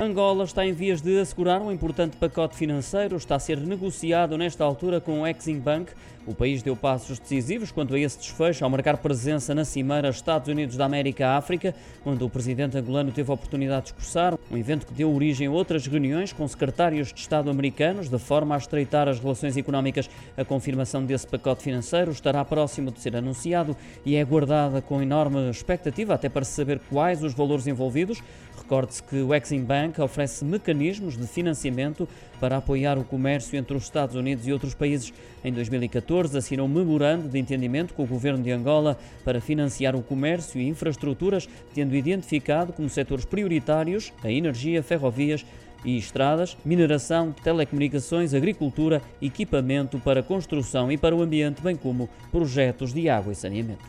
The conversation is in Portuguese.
Angola está em vias de assegurar um importante pacote financeiro. Está a ser negociado nesta altura com o Exim Bank. O país deu passos decisivos quanto a esse desfecho ao marcar presença na Cimeira Estados Unidos da América-África, onde o presidente angolano teve a oportunidade de discursar. Um evento que deu origem a outras reuniões com secretários de Estado americanos, de forma a estreitar as relações económicas. A confirmação desse pacote financeiro estará próximo de ser anunciado e é aguardada com enorme expectativa, até para saber quais os valores envolvidos. Recorde-se que o Exim Bank Oferece mecanismos de financiamento para apoiar o comércio entre os Estados Unidos e outros países. Em 2014, assinou um memorando de entendimento com o governo de Angola para financiar o comércio e infraestruturas, tendo identificado como setores prioritários a energia, ferrovias e estradas, mineração, telecomunicações, agricultura, equipamento para construção e para o ambiente, bem como projetos de água e saneamento.